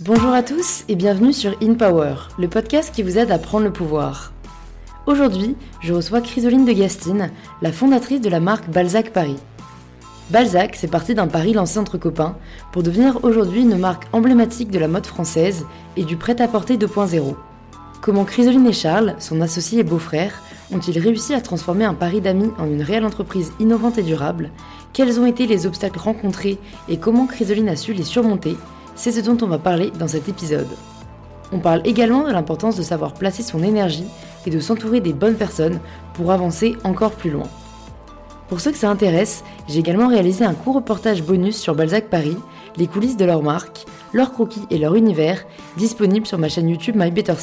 Bonjour à tous et bienvenue sur In Power, le podcast qui vous aide à prendre le pouvoir. Aujourd'hui, je reçois Chrysoline de Gastine, la fondatrice de la marque Balzac Paris. Balzac, c'est parti d'un pari lancé entre copains pour devenir aujourd'hui une marque emblématique de la mode française et du prêt-à-porter 2.0. Comment Chrysoline et Charles, son associé et beau-frère, ont-ils réussi à transformer un pari d'amis en une réelle entreprise innovante et durable Quels ont été les obstacles rencontrés et comment Chrysoline a su les surmonter C'est ce dont on va parler dans cet épisode. On parle également de l'importance de savoir placer son énergie et de s'entourer des bonnes personnes pour avancer encore plus loin. Pour ceux que ça intéresse, j'ai également réalisé un court reportage bonus sur Balzac Paris, les coulisses de leur marque, leurs croquis et leur univers, disponible sur ma chaîne YouTube My Better.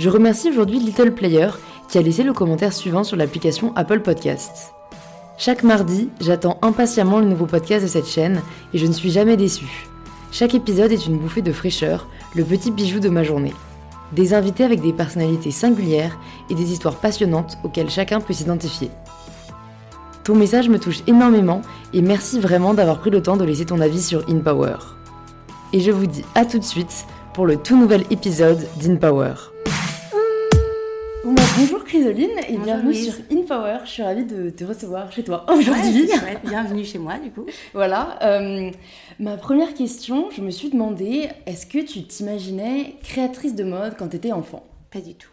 Je remercie aujourd'hui Little Player qui a laissé le commentaire suivant sur l'application Apple Podcasts. Chaque mardi, j'attends impatiemment le nouveau podcast de cette chaîne et je ne suis jamais déçue. Chaque épisode est une bouffée de fraîcheur, le petit bijou de ma journée des invités avec des personnalités singulières et des histoires passionnantes auxquelles chacun peut s'identifier. Ton message me touche énormément et merci vraiment d'avoir pris le temps de laisser ton avis sur InPower. Et je vous dis à tout de suite pour le tout nouvel épisode d'InPower. Bonjour Chrysoline et bienvenue sur InPower. Je suis ravie de te recevoir chez toi aujourd'hui. bienvenue chez moi du coup. voilà. Euh, ma première question, je me suis demandé, est-ce que tu t'imaginais créatrice de mode quand tu étais enfant? Pas du tout.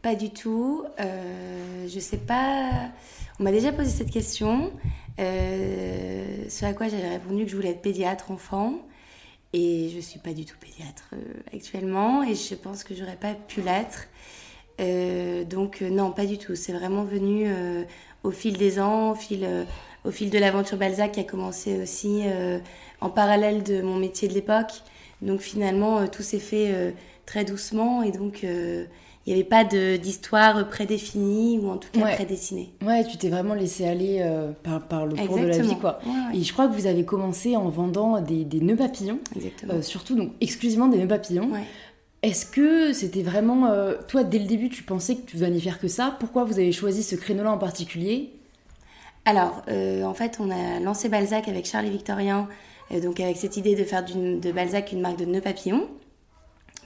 Pas du tout. Euh, je sais pas. On m'a déjà posé cette question. Euh, ce à quoi j'avais répondu que je voulais être pédiatre enfant. Et je suis pas du tout pédiatre euh, actuellement. Et je pense que j'aurais pas pu l'être. Euh, donc euh, non, pas du tout. C'est vraiment venu euh, au fil des ans, au fil, au fil de l'aventure Balzac qui a commencé aussi en parallèle de mon métier de l'époque. Donc finalement, tout s'est fait très doucement et donc il n'y avait pas d'histoire prédéfinie ou en tout cas prédessinée. Ouais, tu t'es vraiment laissé aller par, par, le cours de la vie. Quoi. Et je crois que vous avez commencé en vendant des, des nœuds papillons, surtout donc exclusivement des nœuds papillons. Est-ce que c'était vraiment. Euh, toi, dès le début, tu pensais que tu allais faire que ça? Pourquoi vous avez choisi ce créneau-là en particulier? Alors, euh, en fait, on a lancé Balzac avec Charles et Victorien, euh, donc avec cette idée de faire de Balzac une marque de nœuds papillons,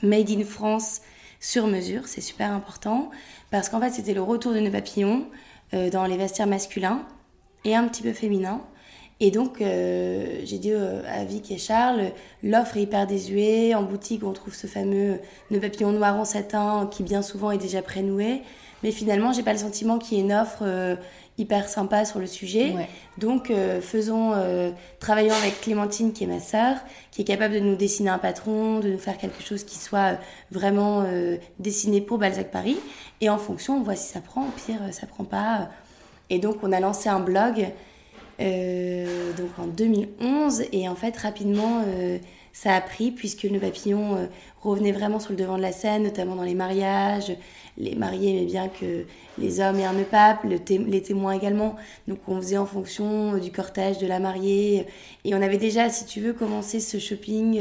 made in France sur mesure, c'est super important, parce qu'en fait, c'était le retour de nœuds papillons dans les vestiaires masculins et un petit peu féminins. Et donc, euh, j'ai dit euh, à Vic et Charles, l'offre est hyper désuée. En boutique, on trouve ce fameux nœud papillon noir en satin qui bien souvent est déjà prénoué. Mais finalement, j'ai pas le sentiment qu'il y ait une offre euh, hyper sympa sur le sujet. Donc, faisons, travaillons avec Clémentine, qui est ma sœur, qui est capable de nous dessiner un patron, de nous faire quelque chose qui soit vraiment dessiné pour Balzac Paris. Et en fonction, on voit si ça prend. Au pire, ça prend pas. Et donc, on a lancé un blog euh, donc en 2011. Et en fait, rapidement, euh, ça a pris puisque le papillon euh, revenait vraiment sur le devant de la scène, notamment dans les mariages. Les mariés aimaient bien que les hommes aient un nœud pape, les témoins également. Donc on faisait en fonction du cortège de la mariée. Et on avait déjà, si tu veux, commencé ce shopping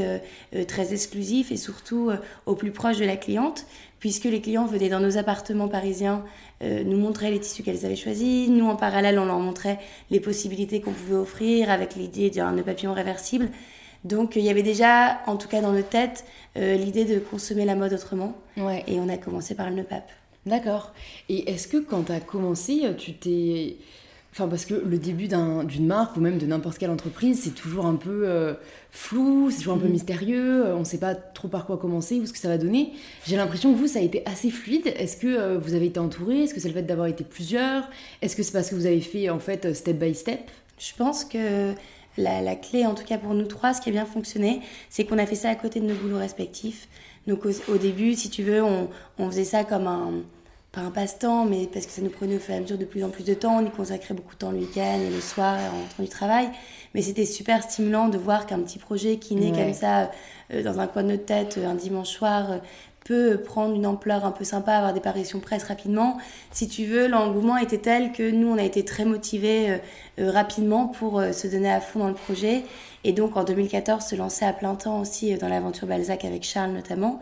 très exclusif et surtout au plus proche de la cliente, puisque les clients venaient dans nos appartements parisiens euh, nous montrer les tissus qu'elles avaient choisis. Nous, en parallèle, on leur montrait les possibilités qu'on pouvait offrir avec l'idée d'un nœud papillon réversible. Donc, il y avait déjà, en tout cas dans notre tête, euh, l'idée de consommer la mode autrement. Et on a commencé par le nœud pape. D'accord. Et est-ce que quand tu as commencé, tu t'es Enfin, parce que le début d'une marque ou même de n'importe quelle entreprise, c'est toujours un peu euh, flou, c'est toujours un peu mhm. mystérieux, euh, on ne sait pas trop par quoi commencer ou ce que ça va donner. J'ai l'impression que vous, ça a été assez fluide. Est-ce que euh, vous avez été entouré? Est-ce que c'est le fait d'avoir été plusieurs? Est-ce que c'est parce que vous avez fait en fait step by step? Je pense que la, clé, en tout cas pour nous trois, ce qui a bien fonctionné, c'est qu'on a fait ça à côté de nos boulots respectifs. Donc au, début, si tu veux, on, on faisait ça comme un pas un passe-temps, mais parce que ça nous prenait au fur et à mesure de plus en plus de temps. On y consacrait beaucoup de temps le week-end et le soir en rentrant du travail. Mais c'était super stimulant de voir qu'un petit projet qui naît comme ça euh, dans un coin de notre tête euh, un dimanche soir euh, peut prendre une ampleur un peu sympa, avoir des parutions presse rapidement. Si tu veux, l'engouement était tel que nous, on a été très motivés rapidement pour se donner à fond dans le projet. Et donc en 2014, se lancer à plein temps aussi dans l'aventure Balzac avec Charles notamment.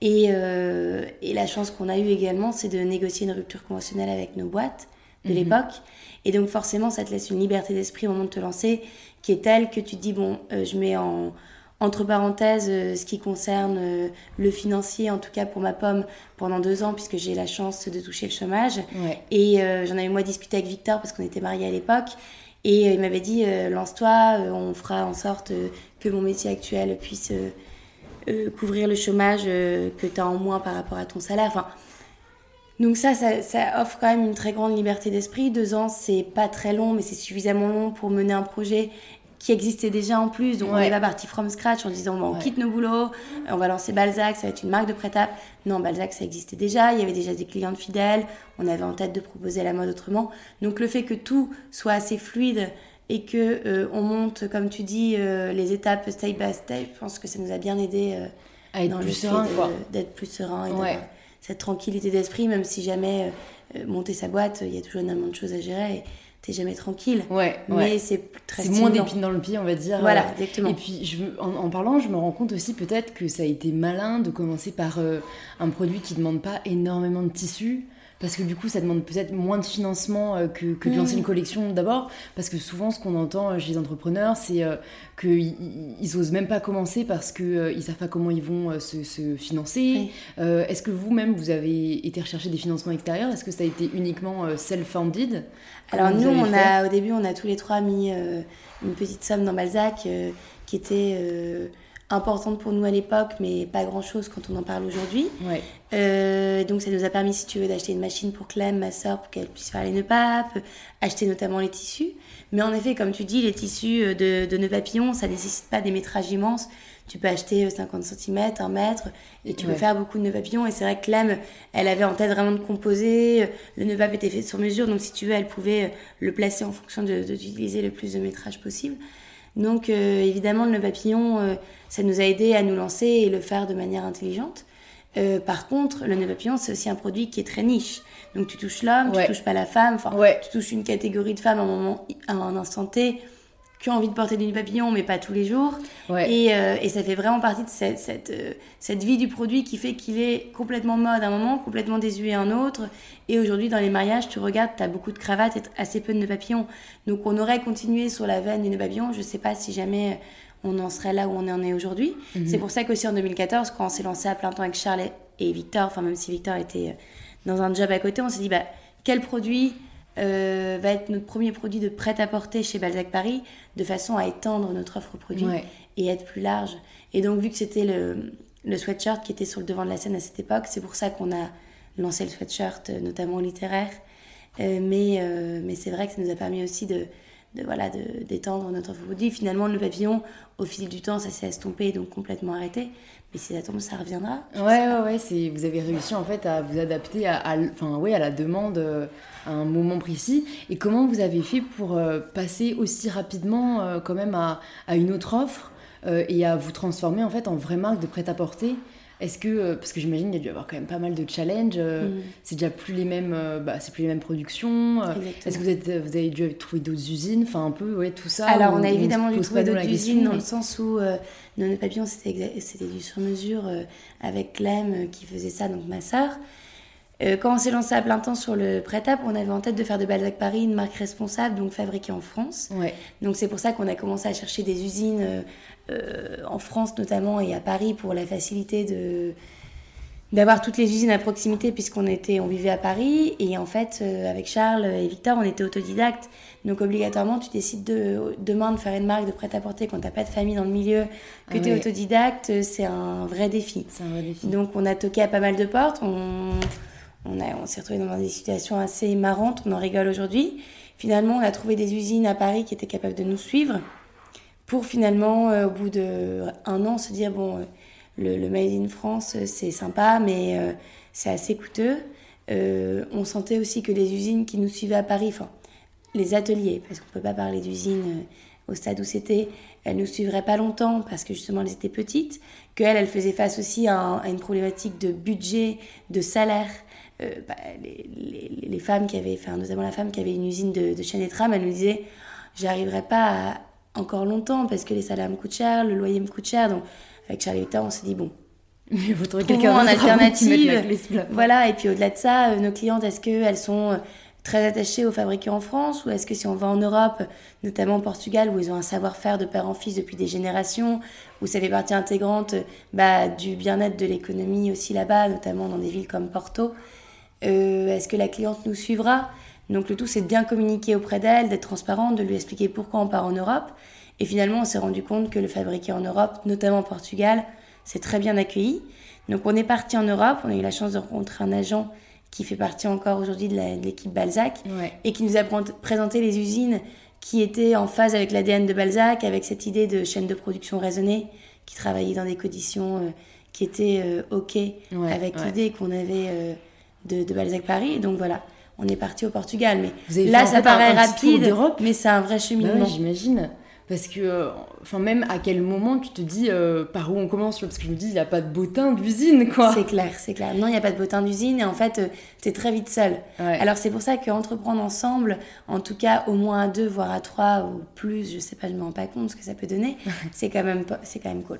Et, euh, et la chance qu'on a eue également, c'est de négocier une rupture conventionnelle avec nos boîtes de l'époque. Et donc forcément, ça te laisse une liberté d'esprit au moment de te lancer qui est telle que tu te dis, bon, je mets en, entre parenthèses, ce qui concerne le financier, en tout cas pour ma pomme, pendant deux ans, puisque j'ai la chance de toucher le chômage. Et j'en avais moi discuté avec Victor parce qu'on était mariés à l'époque. Et il m'avait dit, lance-toi, on fera en sorte que mon métier actuel puisse euh, couvrir le chômage euh, que tu as en moins par rapport à ton salaire. Enfin, donc ça, ça, offre quand même une très grande liberté d'esprit. Deux ans, c'est pas très long, mais c'est suffisamment long pour mener un projet qui existait déjà en plus. Donc on n'est pas parti from scratch en disant bon, on quitte nos boulots, on va lancer Balzac, ça va être une marque de prêt-à. Non, Balzac, ça existait déjà. Il y avait déjà des clients fidèles. On avait en tête de proposer la mode autrement. Donc le fait que tout soit assez fluide et que euh, on monte, comme tu dis, euh, les étapes step by step, je pense que ça nous a bien aidé euh, à être plus serein, d'être plus serein et cette tranquillité d'esprit, même si jamais monter sa boîte, il y a toujours énormément de choses à gérer. Et, T'es jamais tranquille. Ouais, mais c'est très C'est moins d'épines dans le pied, on va dire. Voilà, exactement. Et puis, je, en, en, parlant, je me rends compte aussi peut-être que ça a été malin de commencer par un produit qui ne demande pas énormément de tissu parce que du coup ça demande peut-être moins de financement euh, que, que de lancer mm. une collection d'abord. Parce que souvent ce qu'on entend euh, chez les entrepreneurs c'est euh, qu'ils ils osent même pas commencer parce qu'ils ils savent pas comment ils vont se, se, financer. Est-ce que vous-même vous avez été rechercher des financements extérieurs? Est-ce que ça a été uniquement self-funded? Alors nous on a au début on a tous les trois mis une petite somme dans Balzac qui était importante pour nous à l'époque, mais pas grand-chose quand on en parle aujourd'hui. Euh, donc ça nous a permis, si tu veux, d'acheter une machine pour Clem, ma soeur, pour qu'elle puisse faire les nœuds papes, acheter notamment les tissus. Mais en effet, comme tu dis, les tissus de, de nœuds papillons, ça nécessite pas des métrages immenses. Tu peux acheter 50 cm, 1 mètre, et tu peux faire beaucoup de nœuds papillons. Et c'est vrai que Clem, elle avait en tête vraiment de composer. Le nœud pape était fait sur mesure, donc si tu veux, elle pouvait le placer en fonction d'utiliser le plus de métrage possible. Donc euh, évidemment, le papillon, euh, ça nous a aidé à nous lancer et le faire de manière intelligente. Euh, par contre, le nœud papillon, c'est aussi un produit qui est très niche. Donc tu touches l'homme, tu touches pas la femme, enfin, tu touches une catégorie de femmes à un moment, à un instant T qui ont envie de porter des papillons, mais pas tous les jours. Et, euh, et, ça fait vraiment partie de cette, cette, euh, cette vie du produit qui fait qu'il est complètement mode à un moment, complètement désuet à un autre. Et aujourd'hui, dans les mariages, tu regardes, tu as beaucoup de cravates et assez peu de nœuds papillons. Donc on aurait continué sur la veine du nœud papillon. Je sais pas si jamais on en serait là où on en est aujourd'hui. Mhm. C'est pour ça qu'aussi en 2014, quand on s'est lancé à plein temps avec Charles et Victor, enfin même si Victor était euh, dans un job à côté, on s'est dit, bah, quel produit euh, va être notre premier produit de prêt-à-porter chez Balzac Paris, de façon à étendre notre offre produit et être plus large. Et donc, vu que c'était le, le sweatshirt qui était sur le devant de la scène à cette époque, c'est pour ça qu'on a lancé le sweatshirt, euh, notamment littéraire. Euh, mais mais c'est vrai que ça nous a permis aussi de, de voilà d'étendre notre offre produit. Finalement, le papillon, au fil du temps, ça s'est estompé, donc complètement arrêté. Mais si ça tombe, ça reviendra. Ouais, ouais, ouais, c'est, vous avez réussi en fait à vous adapter à, enfin, ouais, à la demande euh, à un moment précis. Et comment vous avez fait pour euh, passer aussi rapidement euh, quand même à, à, une autre offre et à vous transformer en fait en vraie marque de prêt-à-porter? Est-ce que, euh, parce que j'imagine qu'il y a dû avoir quand même pas mal de challenges, euh, mm. c'est déjà plus les mêmes, euh, bah, c'est plus les mêmes productions. Est-ce que vous, êtes, vous avez dû trouver d'autres usines, enfin un peu, ouais, tout ça. Alors on a évidemment dû trouver d'autres usines dans le sens où nos papillons c'était du sur-mesure avec Clem qui faisait ça, donc ma sœur. quand on s'est lancé à plein temps sur le prêt-à, on avait en tête de faire de Balzac Paris une marque responsable, donc fabriquée en France. Ouais. Donc c'est pour ça qu'on a commencé à chercher des usines euh, en France notamment et à Paris pour la facilité de d'avoir toutes les usines à proximité puisqu'on était on vivait à Paris. Et en fait euh, avec Charles et Victor on était autodidactes. Donc obligatoirement tu décides de demain de faire une marque de prêt-à-porter quand t'as pas de famille dans le milieu que ah tu es autodidacte c'est un vrai défi. C'est un vrai défi. Donc on a toqué à pas mal de portes. On on, on s'est retrouvé dans des situations assez marrantes. On en rigole aujourd'hui. Finalement on a trouvé des usines à Paris qui étaient capables de nous suivre pour finalement, euh, au bout d'un an, se dire, bon, euh, le, Made in France, euh, c'est sympa, mais c'est assez coûteux. on sentait aussi que les usines qui nous suivaient à Paris, enfin, les ateliers, parce qu'on ne peut pas parler d'usines au stade où c'était, elles ne nous suivraient pas longtemps parce que justement elles étaient petites, qu'elles, elles faisaient face aussi à, une problématique de budget, de salaire. Bah, les, femmes qui avaient, enfin notamment la femme qui avait une usine de, de chaîne et tram, elle nous disait j'arriverai pas à, encore longtemps parce que les salaires me coûtent cher, le loyer me coûte cher. Donc, avec Charlie Victor, on s'est dit, bon, il faut quelqu'un en alternative. Voilà, et puis au-delà de ça, euh, nos clientes, est-ce qu'elles sont euh, très attaché aux fabriqués en France ou est-ce que si on va en Europe, notamment au Portugal, où ils ont un savoir-faire de père en fils depuis des générations, où ça fait partie intégrante bah, du bien-être de l'économie aussi là-bas, notamment dans des villes comme Porto, euh, est-ce que la cliente nous suivra? Donc le tout, c'est de bien communiquer auprès d'elle, d'être transparente, de lui expliquer pourquoi on part en Europe. Et finalement, on s'est rendu compte que le fabriqué en Europe, notamment au Portugal, c'est très bien accueilli. Donc on est parti en Europe, on a eu la chance de rencontrer un agent qui fait partie encore aujourd'hui de l'équipe Balzac, et qui nous a présenté les usines qui étaient en phase avec l'ADN de Balzac, avec cette idée de chaîne de production raisonnée, qui travaillait dans des conditions euh, qui étaient euh, OK, avec l'idée qu'on avait euh, de, Balzac Paris. donc voilà, on est parti au Portugal. Mais là, ça paraît rapide, mais c'est un vrai bah cheminement. J'imagine. Parce que, euh, enfin, même à quel moment tu te dis euh, par où on commence Parce que je me dis, il n'y a pas de bottin d'usine, quoi. C'est clair, c'est clair. Non, il n'y a pas de bottin d'usine et en fait, euh, tu es très vite seul. Alors, c'est pour ça qu'entreprendre ensemble, en tout cas au moins à deux, voire à trois ou plus, je sais pas, je ne me rends pas compte ce que ça peut donner, c'est quand, même, c'est quand même cool.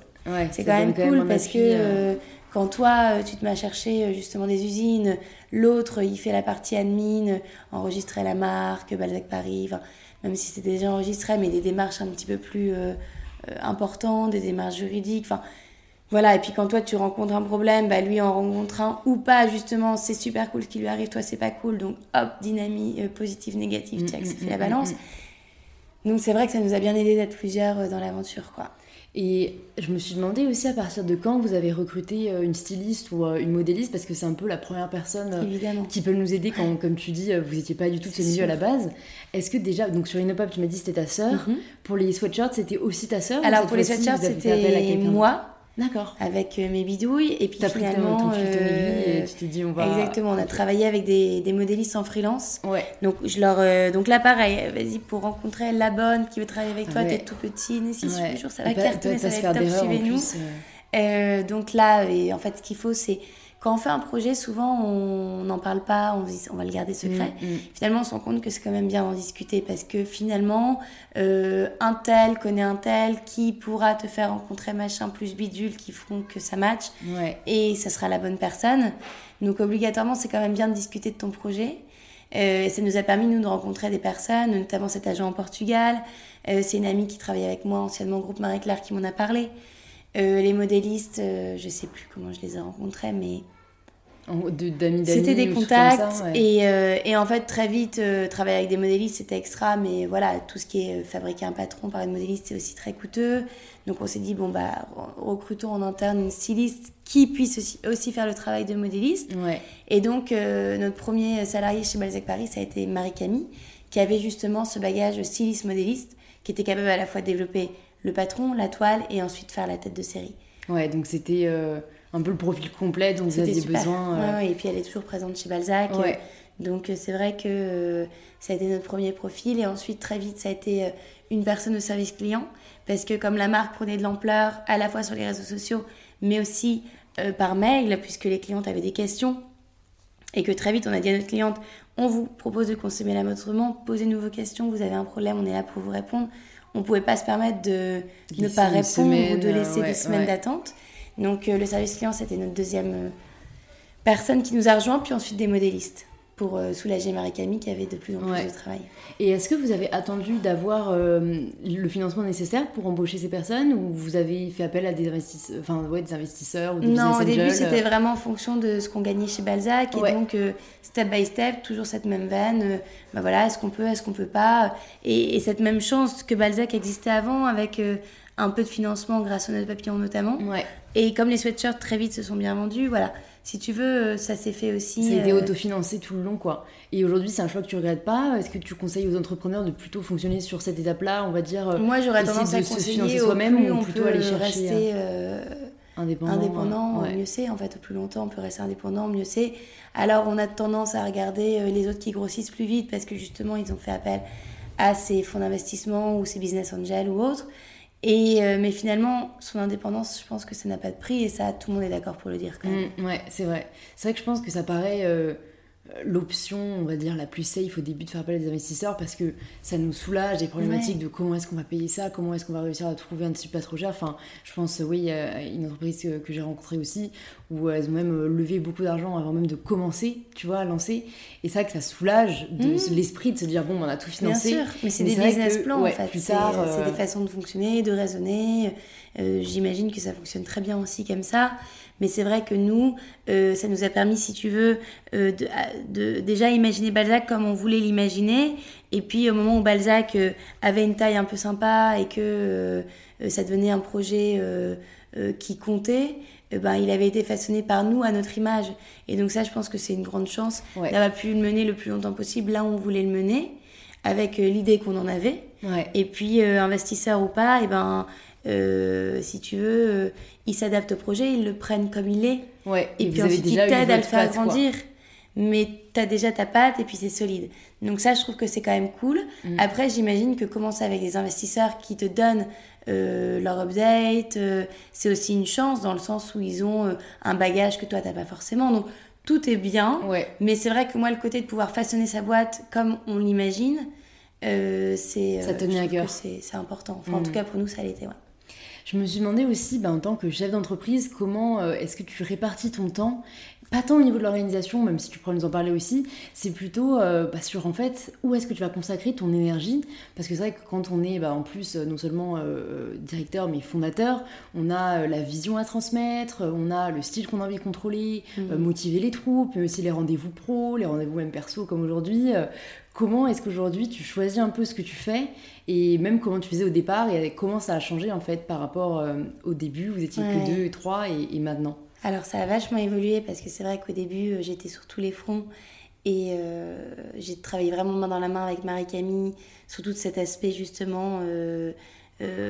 c'est quand même cool parce que quand toi, tu te mets à chercher justement des usines, l'autre, il fait la partie admin, enregistrer la marque, Balzac Paris, même si c'était déjà enregistré, mais des démarches un petit peu plus euh, euh, importantes, des démarches juridiques. Enfin, voilà. Et puis quand toi tu rencontres un problème, bah, lui en rencontre un ou pas, justement, c'est super cool ce qui lui arrive, toi c'est pas cool. Donc hop, dynamique, euh, positive, négative, check, ça fait la balance. Donc c'est vrai que ça nous a bien aidé d'être plusieurs dans l'aventure, quoi. Et je me suis demandé aussi à partir de quand vous avez recruté euh, une styliste ou euh, une modéliste, parce que c'est un peu la première personne euh, qui peut nous aider quand, comme tu dis, vous n'étiez pas du tout de ce milieu à la base. Est-ce que déjà, donc sur Inopop, tu m'as dit c'était ta sœur. Mhm. Pour les sweatshirts, c'était aussi ta sœur Alors pour les sweatshirts, c'était moi. D'accord. Avec euh, mes bidouilles. Et puis finalement. Ton, ton euh, et tu t'es dit, on va. Exactement, on a travaillé avec des, des modélistes en freelance. Ouais. Donc, je leur, euh, donc là, pareil, vas-y, pour rencontrer la bonne qui veut travailler avec toi, t'es tout petit, mais si ouais. ça va cartonner, ça va être top, suivez-nous. donc là, et en fait, ce qu'il faut, c'est quand on fait un projet, souvent on n'en parle pas, on va le garder secret. Mm, mm. Finalement, on se rend compte que c'est quand même bien d'en discuter parce que finalement, euh, un tel connaît un tel qui pourra te faire rencontrer machin plus bidule qui feront que ça match et ça sera la bonne personne. Donc obligatoirement, c'est quand même bien de discuter de ton projet. Euh, ça nous a permis, nous, de rencontrer des personnes, notamment cet agent en Portugal. Euh, c'est une amie qui travaille avec moi anciennement au groupe Marie-Claire qui m'en a parlé. Euh, les modélistes, euh, je sais plus comment je les ai rencontrés, mais. C'était des contacts. et, euh, et, en fait, très vite, travailler avec des modélistes, c'était extra. Mais voilà, tout ce qui est fabriquer un patron par une modéliste, c'est aussi très coûteux. Donc on s'est dit, bon, bah, recrutons en interne une styliste qui puisse aussi, aussi faire le travail de modéliste. Et donc, notre premier salarié chez Balzac Paris, ça a été Marie-Camille, qui avait justement ce bagage styliste-modéliste, qui était capable à la fois de développer le patron, la toile et ensuite faire la tête de série. Ouais, donc c'était euh, un peu le profil complet dont vous aviez besoin. Euh. Ouais, et puis elle est toujours présente chez Balzac. Ouais. donc euh, c'est vrai que ça a été notre premier profil et ensuite très vite ça a été une personne au service client parce que comme la marque prenait de l'ampleur à la fois sur les réseaux sociaux mais aussi par mail puisque les clientes avaient des questions et que très vite on a dit à notre cliente on vous propose de consommer la mode posez-nous vos questions, vous avez un problème, on est là pour vous répondre on pouvait pas se permettre de ne pas répondre ou de laisser des semaines d'attente. Donc euh, le service client, c'était notre deuxième euh, personne qui nous a rejoint, puis ensuite des modélistes pour euh, soulager Marie-Camille qui avait de plus en plus de travail. Et est-ce que vous avez attendu d'avoir le financement nécessaire pour embaucher ces personnes ou vous avez fait appel à des investisseurs, enfin, ouais, des investisseurs ou des Non, au début c'était vraiment en fonction de ce qu'on gagnait chez Balzac et donc step by step, toujours cette même veine, bah voilà, est-ce qu'on peut, est-ce qu'on peut pas et, cette même chance que Balzac existait avant avec un peu de financement grâce au Note Papillon notamment. Et comme les sweatshirts très vite se sont bien vendus, voilà si tu veux, euh, ça s'est fait aussi. Ça a été euh, autofinancé tout le long, quoi. Et aujourd'hui, c'est un choix que tu regrettes pas. Est-ce que tu conseilles aux entrepreneurs de plutôt fonctionner sur cette étape-là, on va dire euh, Moi, j'aurais tendance à conseiller soi-même ou plutôt aller chercher rester indépendant, indépendant mieux c'est. En fait, au plus longtemps, on peut rester indépendant, mieux c'est. Alors, on a tendance à regarder les autres qui grossissent plus vite parce que justement, ils ont fait appel à ces fonds d'investissement ou ces business angels ou autres. Et, euh, mais finalement, son indépendance, je pense que ça n'a pas de prix et ça, tout le monde est d'accord pour le dire quand même. Mm, ouais, c'est vrai. C'est vrai que je pense que ça paraît. Euh, l'option, on va dire, la plus safe au début de faire appel à des investisseurs parce que ça nous soulage des problématiques de comment est-ce qu'on va payer ça, comment est-ce qu'on va réussir à trouver un type pas trop cher. Enfin, je pense, oui, a une entreprise que, j'ai rencontrée aussi où elles ont même levé beaucoup d'argent avant même de commencer, tu vois, à lancer. Et c'est vrai que ça soulage de mmh. l'esprit de se dire, bon, on a tout financé. Bien sûr, mais c'est des business plans en fait. C'est euh, des façons de fonctionner, de raisonner. Euh, j'imagine que ça fonctionne très bien aussi comme ça. Mais c'est vrai que nous, euh, ça nous a permis, si tu veux, euh, de, déjà imaginer Balzac comme on voulait l'imaginer. Et puis au moment où Balzac euh, avait une taille un peu sympa et que ça devenait un projet qui comptait, ben, il avait été façonné par nous à notre image. Et donc ça, je pense que c'est une grande chance d'avoir pu le mener le plus longtemps possible là où on voulait le mener, avec l'idée qu'on en avait. Et puis, investisseur ou pas, et ben euh, si tu veux, euh, ils s'adaptent au projet, ils le prennent comme il est. Ouais, et, puis ensuite, ils t'aident à le faire grandir. Mais tu as déjà ta patte et puis c'est solide. Donc ça, je trouve que c'est quand même cool. Mm. Après, j'imagine que commencer avec des investisseurs qui te donnent euh, leur update, c'est aussi une chance dans le sens où ils ont un bagage que toi, tu pas forcément. Donc tout est bien. Ouais. Mais c'est vrai que moi, le côté de pouvoir façonner sa boîte comme on l'imagine, c'est... ça tenait à cœur. C'est important. Enfin, En tout mm. cas, pour nous, ça l'était. Ouais. Je me suis demandé aussi, bah, en tant que chef d'entreprise, comment euh, est-ce que tu répartis ton temps pas tant au niveau de l'organisation, même si tu pourrais nous en parler aussi, c'est plutôt euh, bah, sur en fait où est-ce que tu vas consacrer ton énergie? Parce que c'est vrai que quand on est bah, en plus euh, non seulement directeur mais fondateur, on a la vision à transmettre, on a le style qu'on a envie de contrôler, mmh. motiver les troupes, mais aussi les rendez-vous pro, les rendez-vous même perso comme aujourd'hui. Comment est-ce qu'aujourd'hui tu choisis un peu ce que tu fais? Et même comment tu faisais au départ et comment ça a changé en fait par rapport euh, au début? Vous étiez que deux et trois et, maintenant? Alors ça a vachement évolué parce que c'est vrai qu'au début euh, j'étais sur tous les fronts et euh, j'ai travaillé vraiment main dans la main avec Marie-Camille sur tout cet aspect justement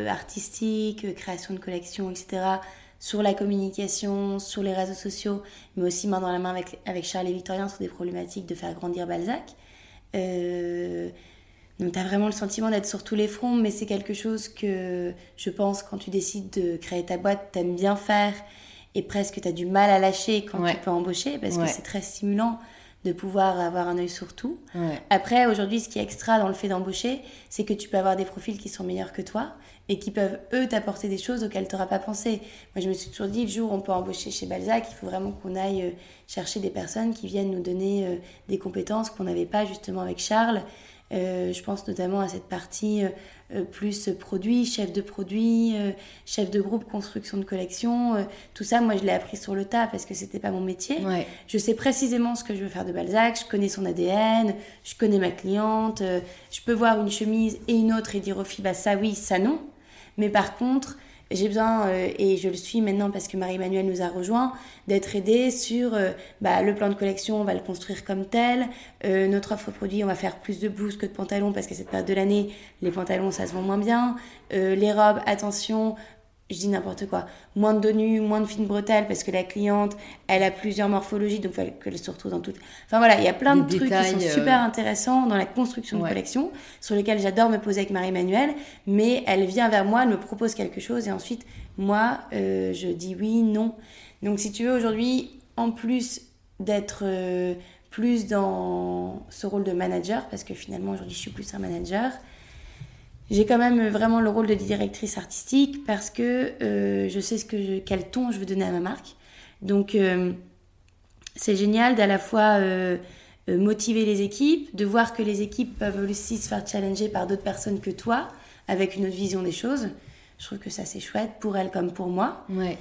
artistique, création de collections, etc sur la communication, sur les réseaux sociaux, mais aussi main dans la main avec, avec Charles et Victorien sur des problématiques de faire grandir Balzac. Euh, donc tu as vraiment le sentiment d'être sur tous les fronts, mais c'est quelque chose que je pense quand tu décides de créer ta boîte, tu aimes bien faire et presque tu as du mal à lâcher quand tu peux embaucher parce que c'est très stimulant de pouvoir avoir un œil sur tout. Après, aujourd'hui, ce qui est extra dans le fait d'embaucher, c'est que tu peux avoir des profils qui sont meilleurs que toi et qui peuvent, eux, t'apporter des choses auxquelles tu n'auras pas pensé. Moi, je me suis toujours dit, le jour où on peut embaucher chez Balzac, il faut vraiment qu'on aille euh, chercher des personnes qui viennent nous donner euh, des compétences qu'on n'avait pas justement avec Charles. Euh, je pense notamment à cette partie euh, plus produit, chef de produit, euh, chef de groupe, construction de collection. tout ça, moi, je l'ai appris sur le tas parce que c'était pas mon métier. Je sais précisément ce que je veux faire de Balzac. Je connais son ADN, je connais ma cliente. je peux voir une chemise et une autre et dire aux filles, bah ça oui, ça non. Mais par contre, j'ai besoin, euh, et je le suis maintenant parce que Marie-Emmanuelle nous a rejoint, d'être aidée sur euh, bah, le plan de collection, on va le construire comme tel. Euh, notre offre produit, on va faire plus de blouses que de pantalons parce que cette période de l'année, les pantalons, ça se vend moins bien. les robes, attention, je dis n'importe quoi, moins de tenues, moins de fines bretelles parce que la cliente, elle a plusieurs morphologies, donc il faut qu'elle se retrouve dans toutes. Enfin voilà, il y a plein de trucs qui sont super intéressants dans la construction de collection, sur lesquels j'adore me poser avec Marie-Emmanuelle, mais elle vient vers moi, elle me propose quelque chose et ensuite, moi, euh, je dis oui, non. Donc si tu veux, aujourd'hui, en plus d'être euh, plus dans ce rôle de manager, parce que finalement, aujourd'hui, je suis plus un manager, j'ai quand même vraiment le rôle de directrice artistique parce que euh, je sais ce que quel ton je veux donner à ma marque. Donc euh, c'est génial d'à la fois euh, motiver les équipes, de voir que les équipes peuvent aussi se faire challenger par d'autres personnes que toi avec une autre vision des choses. Je trouve que ça c'est chouette pour elles comme pour moi. Ouais.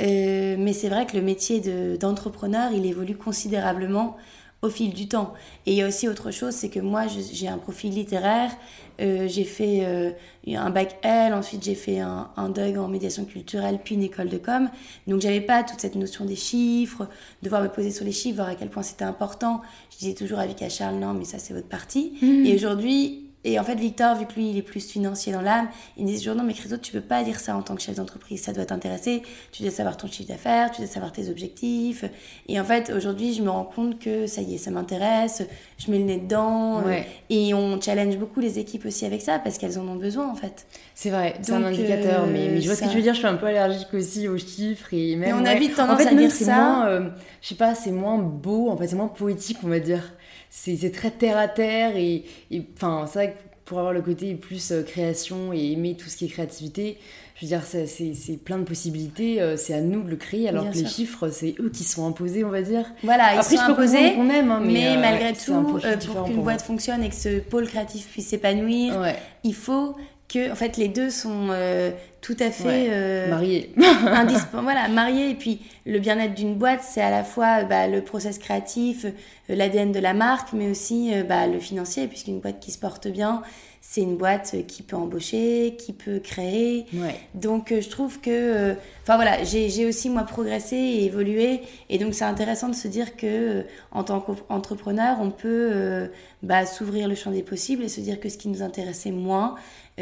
mais c'est vrai que le métier d'entrepreneur, il évolue considérablement au fil du temps. Et il y a aussi autre chose, c'est que moi, j'ai un profil littéraire. Euh, j'ai fait euh, un bac L, ensuite j'ai fait un, un DUG en médiation culturelle, puis une école de com. Donc j'avais pas toute cette notion des chiffres, devoir me poser sur les chiffres, voir à quel point c'était important. Je disais toujours à Vika Charles, non, mais ça c'est votre partie. Mmh. Et aujourd'hui, et en fait, Victor, vu que lui, il est plus financier dans l'âme, il me dit toujours non, mais Christo, tu peux pas dire ça en tant que chef d'entreprise. Ça doit t'intéresser. Tu dois savoir ton chiffre d'affaires, tu dois savoir tes objectifs. Et en fait, aujourd'hui, je me rends compte que ça y est, ça m'intéresse. Je mets le nez dedans. Ouais. et on challenge beaucoup les équipes aussi avec ça parce qu'elles en ont besoin, en fait. C'est vrai, c'est un indicateur, mais, mais je vois ce que tu veux dire, je suis un peu allergique aussi aux chiffres et même... Et on a ouais. vite tendance en fait, à même, dire ça. moins, euh, je sais pas, c'est moins beau, en fait, c'est moins poétique, on va dire. C'est très terre à terre et, et, enfin, c'est vrai que pour avoir le côté plus euh, création et aimer tout ce qui est créativité, je veux dire, c'est- plein de possibilités, euh, c'est à nous de le créer, alors Bien que les chiffres, c'est eux qui sont imposés, on va dire. Voilà, ils Après, sont je imposés. aime, hein, mais, Mais, euh, malgré tout, euh, pour qu'une boîte fonctionne et que ce pôle créatif puisse s'épanouir, Ouais, il faut que, en fait, les deux sont euh, tout à fait Ouais. euh, marié. voilà, mariés. Et puis, le bien-être d'une boîte, c'est à la fois bah, le process créatif, euh, l'ADN de la marque, mais aussi euh, bah, le financier, puisqu'une boîte qui se porte bien, c'est une boîte qui peut embaucher, qui peut créer. ouais. Donc je trouve que, enfin voilà, j'ai aussi moi progressé et évolué, et donc c'est intéressant de se dire que en tant qu'entrepreneur, on peut euh, bah, s'ouvrir le champ des possibles et se dire que ce qui nous intéressait moins,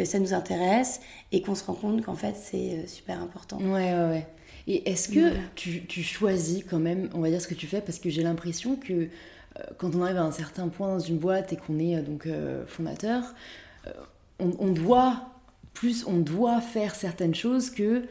ça nous intéresse, et qu'on se rend compte qu'en fait c'est euh, super important. Ouais, ouais, ouais. Et est-ce que Voilà. tu, tu choisis quand même, on va dire, ce que tu fais? Parce que j'ai l'impression que euh, quand on arrive à un certain point dans une boîte et qu'on est euh, donc euh, fondateur, euh, on, on doit, plus on doit faire certaines choses que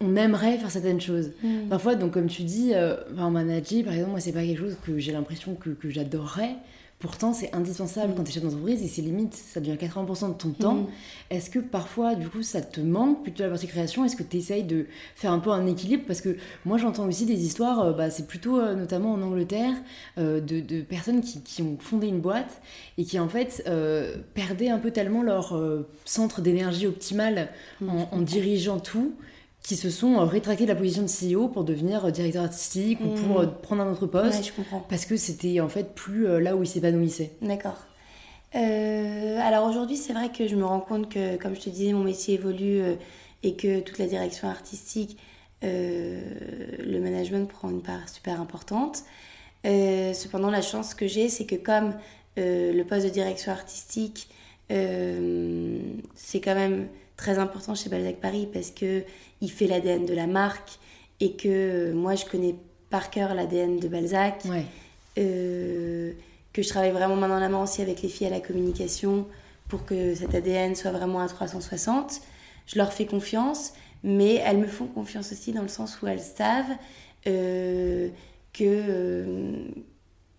on aimerait faire certaines choses. Mm. Parfois, donc comme tu dis, enfin, manager, par exemple, moi, c'est pas quelque chose que j'ai l'impression que, que j'adorerais. Pourtant, c'est indispensable quand tu es chef d'entreprise et c'est limite, ça devient 80% de ton temps. Mm. Est-ce que parfois, du coup, ça te manque plutôt la partie création? Est-ce que tu essayes de faire un peu un équilibre? Parce que moi, j'entends aussi des histoires, euh, bah, c'est plutôt euh, notamment en Angleterre, euh, de, de personnes qui, qui ont fondé une boîte et qui en fait perdaient un peu tellement leur centre d'énergie optimal Mm. en, en dirigeant tout qui se sont euh, rétractés de la position de CEO pour devenir euh, directeur artistique ou pour Mm. euh, prendre un autre poste Ouais, je comprends. parce que c'était en fait plus là où ils s'épanouissaient. D'accord. Euh, alors aujourd'hui, c'est vrai que je me rends compte que, comme je te disais, mon métier évolue euh, et que toute la direction artistique, euh, le management prend une part super importante. Cependant, la chance que j'ai, c'est que comme le poste de direction artistique, c'est quand même très important chez Balzac Paris parce que il fait l'ADN de la marque et que euh, moi, je connais par cœur l'ADN de Balzac. Ouais. Euh, que je travaille vraiment main dans la main aussi avec les filles à la communication pour que cet ADN soit vraiment à 360. Je leur fais confiance, mais elles me font confiance aussi dans le sens où elles savent euh, que,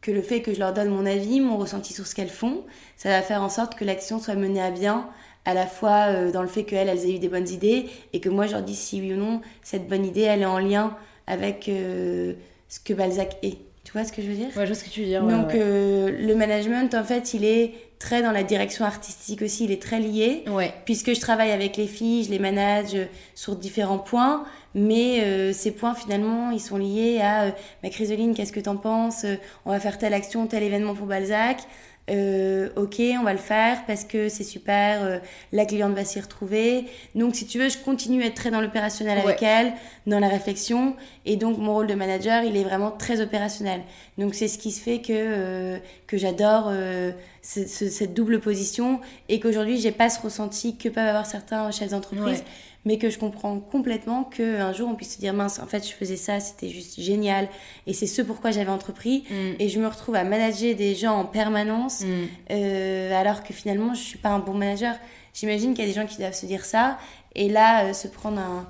que le fait que je leur donne mon avis, mon ressenti sur ce qu'elles font, ça va faire en sorte que l'action soit menée à bien à la fois euh, dans le fait qu'elles, elles aient eu des bonnes idées et que moi je leur dis si oui ou non cette bonne idée elle est en lien avec euh, ce que Balzac est. Tu vois ce que je veux dire? Ouais, je vois ce que tu veux dire. ouais, donc ouais. euh, le management, en fait, il est très dans la direction artistique aussi, il est très lié. Ouais. Puisque je travaille avec les filles, je les manage sur différents points, mais euh, ces points finalement, ils sont liés à ma Chrysoline, qu'est-ce que t'en penses? On va faire telle action, tel événement pour Balzac. Euh, ok, on va le faire parce que c'est super, euh, la cliente va s'y retrouver. Donc, si tu veux, je continue à être très dans l'opérationnel avec elle, dans la réflexion. Et donc, mon rôle de manager, il est vraiment très opérationnel. Donc, c'est ce qui se fait que, euh, que j'adore euh, ce- ce- cette double position et qu'aujourd'hui, j'ai pas ce ressenti que peuvent avoir certains chefs d'entreprise. Ouais. Mais que je comprends complètement qu'un jour on puisse se dire mince, en fait je faisais ça, c'était juste génial et c'est ce pourquoi j'avais entrepris. Mm. Et je me retrouve à manager des gens en permanence Mm. euh, alors que finalement je suis pas un bon manager. J'imagine qu'il y a des gens qui doivent se dire ça et là euh, se prendre un,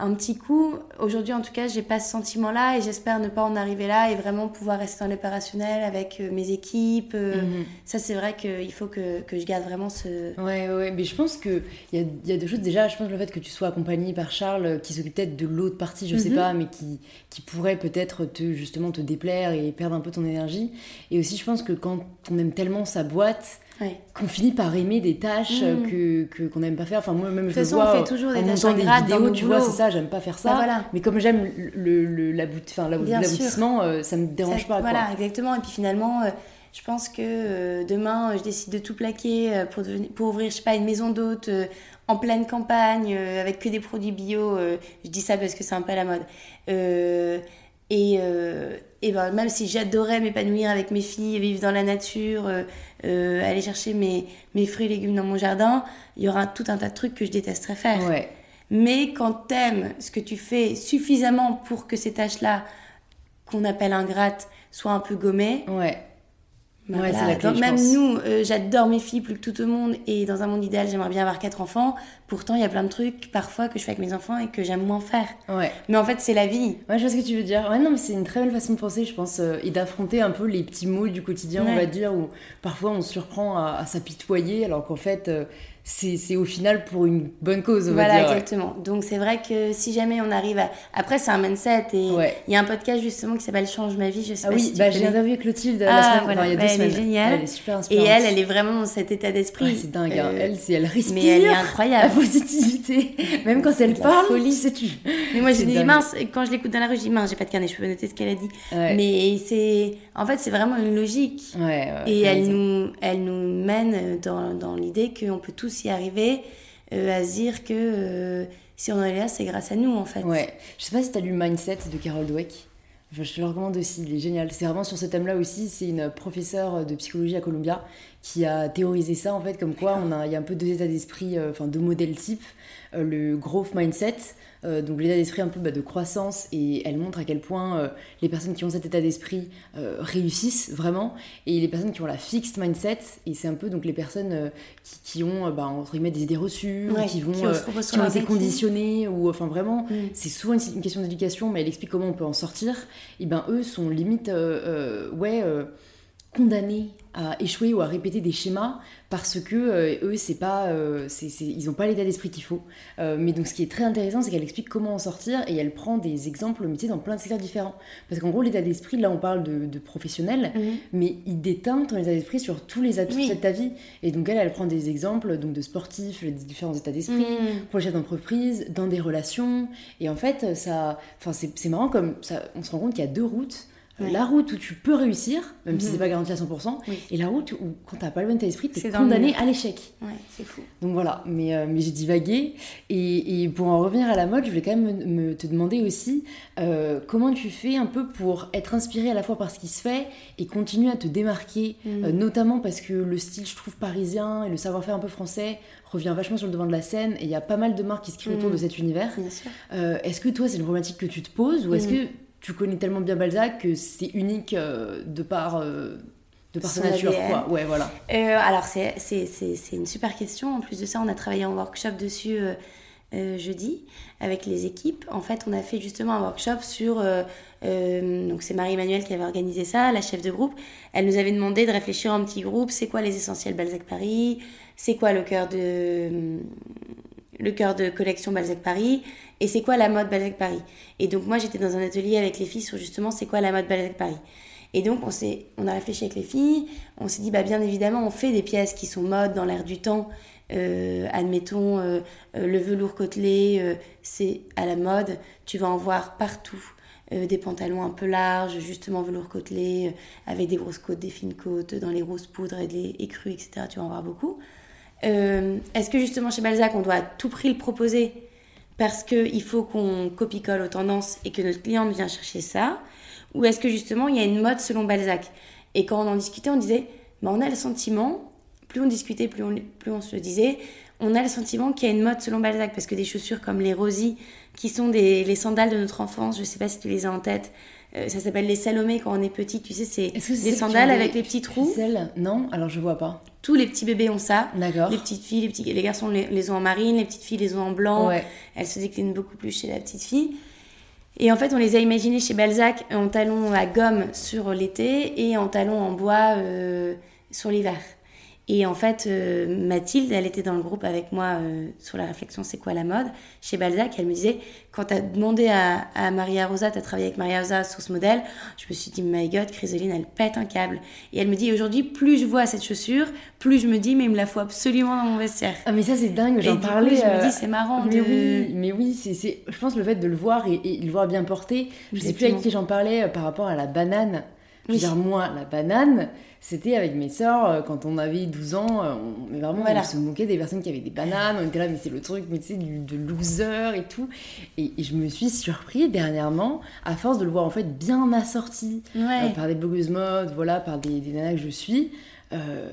un petit coup. Aujourd'hui en tout cas j'ai pas ce sentiment là et j'espère ne pas en arriver là et vraiment pouvoir rester dans l'opérationnel avec euh, mes équipes. euh, Mhm. Ça c'est vrai qu'il faut que, que je garde vraiment ce... Ouais, ouais, mais je pense qu'il y a, il y a deux choses. Déjà, je pense que le fait que tu sois accompagné par Charles, euh, qui s'occupe peut-être de l'autre partie, je sais Mhm. pas, mais qui, qui pourrait peut-être te, justement te déplaire et perdre un peu ton énergie. Et aussi, je pense que quand on aime tellement sa boîte, Ouais. qu'on finit par aimer des tâches euh, Mhm. que qu'on n'aime pas faire. Enfin, moi, même De je le façon, vois on fait toujours des en tâches montant des vidéos, tu vois, c'est ça, j'aime pas faire ça. Bah, voilà. Mais comme j'aime le, le, l'aboutissement, euh, ça me dérange Ça- pas. Voilà, Quoi. exactement. Et puis finalement, euh, je pense que euh, demain, je décide de tout plaquer pour, devenir- pour ouvrir, je sais pas, une maison d'hôte en pleine campagne avec que des produits bio. je dis ça parce que c'est un peu à la mode. Euh, Et, et ben, même si j'adorais m'épanouir avec mes filles, vivre dans la nature, aller chercher mes, mes fruits et légumes dans mon jardin, il y aura tout un tas de trucs que je détesterais faire. Ouais. Mais quand t'aimes ce que tu fais suffisamment pour que ces tâches-là, qu'on appelle ingrates, soient un peu gommées, Ouais. Ouais, voilà. clé, Donc, même pense. nous, euh, j'adore mes filles plus que tout le monde et dans un monde idéal, j'aimerais bien avoir quatre enfants. Pourtant, il y a plein de trucs parfois que je fais avec mes enfants et que j'aime moins faire. Ouais. Mais en fait, c'est la vie. Ouais, je vois ce que tu veux dire. Ouais, non, mais c'est une très belle façon de penser, je pense, euh, et d'affronter un peu les petits mots du quotidien, on va dire, où parfois on se surprend à, à s'apitoyer, alors qu'en fait, euh, c'est c'est au final pour une bonne cause, on Voilà, va dire. ouais. exactement. Donc, c'est vrai que si jamais on arrive à. Après, c'est un mindset et il Ouais. y a un podcast justement qui s'appelle Change ma vie. Je sais Ah pas oui, si tu bah, j'ai interviewé Clotilde Ah, la semaine, voilà. enfin, il y a Bah, deux elle est semaines. géniale. Elle est super Et inspirante. elle, elle est vraiment dans cet état d'esprit. Ouais, c'est dingue, hein. Euh, elle, c'est elle respire. mais elle est La incroyable. positivité, même quand elle la parle, folie. sais tu. Mais moi, C'est j'ai dit mince, quand je l'écoute dans la rue, je dis mince, j'ai pas de carnet, je peux noter ce qu'elle a dit. Ouais. Mais c'est. En fait, c'est vraiment une logique. Ouais, ouais, Et elle nous, elle nous mène dans, dans l'idée qu'on peut tous y arriver euh, à se dire que euh, si on en est là, c'est grâce à nous en fait. Ouais, je sais pas si t'as lu Mindset de Carol Dweck. Je te le recommande aussi, il est génial. C'est vraiment sur ce thème-là aussi. C'est une professeure de psychologie à Columbia qui a théorisé ça en fait, comme quoi on a, il y a un peu deux états d'esprit, euh, enfin deux modèles types. Euh, le growth mindset, euh, donc l'état d'esprit un peu bah, de croissance, et elle montre à quel point les personnes qui ont cet état d'esprit réussissent vraiment, et les personnes qui ont la fixed mindset, et c'est un peu donc les personnes qui, qui ont bah, entre guillemets des idées reçues, Ouais, ou qui vont qui qui ont été acquis. conditionnés, ou enfin vraiment Mm. c'est souvent une, une question d'éducation, mais elle explique comment on peut en sortir. Et ben eux sont limite, ouais, condamnés à échouer ou à répéter des schémas parce que euh, eux, c'est pas, euh, c'est, c'est- ils ont pas l'état d'esprit qu'il faut. Euh, mais donc ce qui est très intéressant, c'est qu'elle explique comment en sortir et elle prend des exemples tu sais, dans plein de secteurs différents. Parce qu'en gros, l'état d'esprit, là, on parle de, de professionnel, Mhm. mais il déteint ton état d'esprit sur tous les aspects Oui. de ta vie. Et donc elle, elle prend des exemples donc de sportifs, les différents états d'esprit, Mhm. pour les chefs d'entreprise, dans des relations. Et en fait, ça, enfin, c'est, c'est marrant comme ça, on se rend compte qu'il y a deux routes. Ouais. La route où tu peux réussir, même si Mhm. c'est pas garanti à 100%, Oui. et la route où quand t'as pas le bon état d'esprit, t'es condamné à l'échec. Ouais, c'est fou. Donc voilà, mais, euh, mais j'ai divagué. Et, et pour en revenir à la mode, je voulais quand même me, me- te demander aussi euh, comment tu fais un peu pour être inspiré à la fois par ce qui se fait et continuer à te démarquer, Mhm. euh, notamment parce que le style, je trouve, parisien et le savoir-faire un peu français revient vachement sur le devant de la scène et il y a pas mal de marques qui se créent autour Mhm. de cet univers. Bien sûr. Est-ce que toi, c'est une problématique que tu te poses ou est-ce que tu connais tellement bien Balzac que c'est unique euh, de par, euh, de par sa nature ADN. quoi Ouais, voilà. Euh, alors, c'est, une super question. En plus de ça, on a travaillé en workshop dessus euh, euh, jeudi avec les équipes. En fait, on a fait justement un workshop sur. donc, c'est Marie-Emmanuelle qui avait organisé ça, la chef de groupe. Elle nous avait demandé de réfléchir en petit groupe c'est quoi les essentiels Balzac Paris? C'est quoi le cœur de. Le cœur de collection Balzac Paris et c'est quoi la mode Balzac Paris? Et donc moi j'étais dans un atelier avec les filles sur justement c'est quoi la mode Balzac Paris? Et donc, on, on a réfléchi avec les filles, on s'est dit, bah, bien évidemment, on fait des pièces qui sont mode dans l'air du temps. Euh, admettons, euh, euh, le velours côtelé, c'est à la mode, tu vas en voir partout. Des pantalons un peu larges, justement velours côtelé, avec des grosses côtes, des fines côtes, dans les grosses poudres et des écrus, etc. Tu vas en voir beaucoup. Euh, Est-ce que justement chez Balzac, on doit à tout prix le proposer parce qu'il faut qu'on copie-colle aux tendances et que notre cliente vient chercher ça? Ou est-ce que justement il y a une mode selon Balzac? Et quand on en discutait, on disait, bah, on a le sentiment, plus on discutait, plus on, plus on se le disait, on a le sentiment qu'il y a une mode selon Balzac parce que des chaussures comme les Rosy, qui sont des, les sandales de notre enfance, je sais pas si tu les as en tête, euh, ça s'appelle les Salomé quand on est petit, tu sais, c'est des sandales avec les petits trous. ficelles Non, alors je vois pas. Tous les petits bébés ont ça. D'accord. Les petites filles, les, petits, les garçons les, les ont en marine, les petites filles les ont en blanc. Ouais. Elles se déclinent beaucoup plus chez la petite fille. Et en fait, on les a imaginées chez Balzac en talons à gomme sur l'été et en talons en bois euh, sur l'hiver. Et en fait, euh, Mathilde, elle était dans le groupe avec moi euh, sur la réflexion c'est quoi la mode chez Balzac. Elle me disait, quand tu as demandé à, à Maria Rosa, tu as travaillé avec Maria Rosa sur ce modèle, je me suis dit, my god, Chrysoline, elle pète un câble. Et elle me dit, aujourd'hui, plus je vois cette chaussure, plus je me dis, mais il me la faut absolument dans mon vestiaire. Ah mais ça c'est dingue, j'en du coup, parlais. je me euh, dis, c'est marrant mais de... oui, mais oui, c'est, je pense le fait de le voir et, et le voir bien porté. Je sais plus avec qui j'en parlais par rapport à la banane. Je veux dire, moi, la banane, c'était avec mes sœurs, euh, quand on avait 12 ans, euh, on, mais vraiment, Voilà. on se moquait des personnes qui avaient des bananes, on était là, mais c'est le truc, mais tu sais, du- de loser et tout. Et, et je me suis surpris dernièrement, à force de le voir en fait bien assorti Ouais. euh, par des blogueuses mode, voilà, par des, des nanas que je suis. Euh,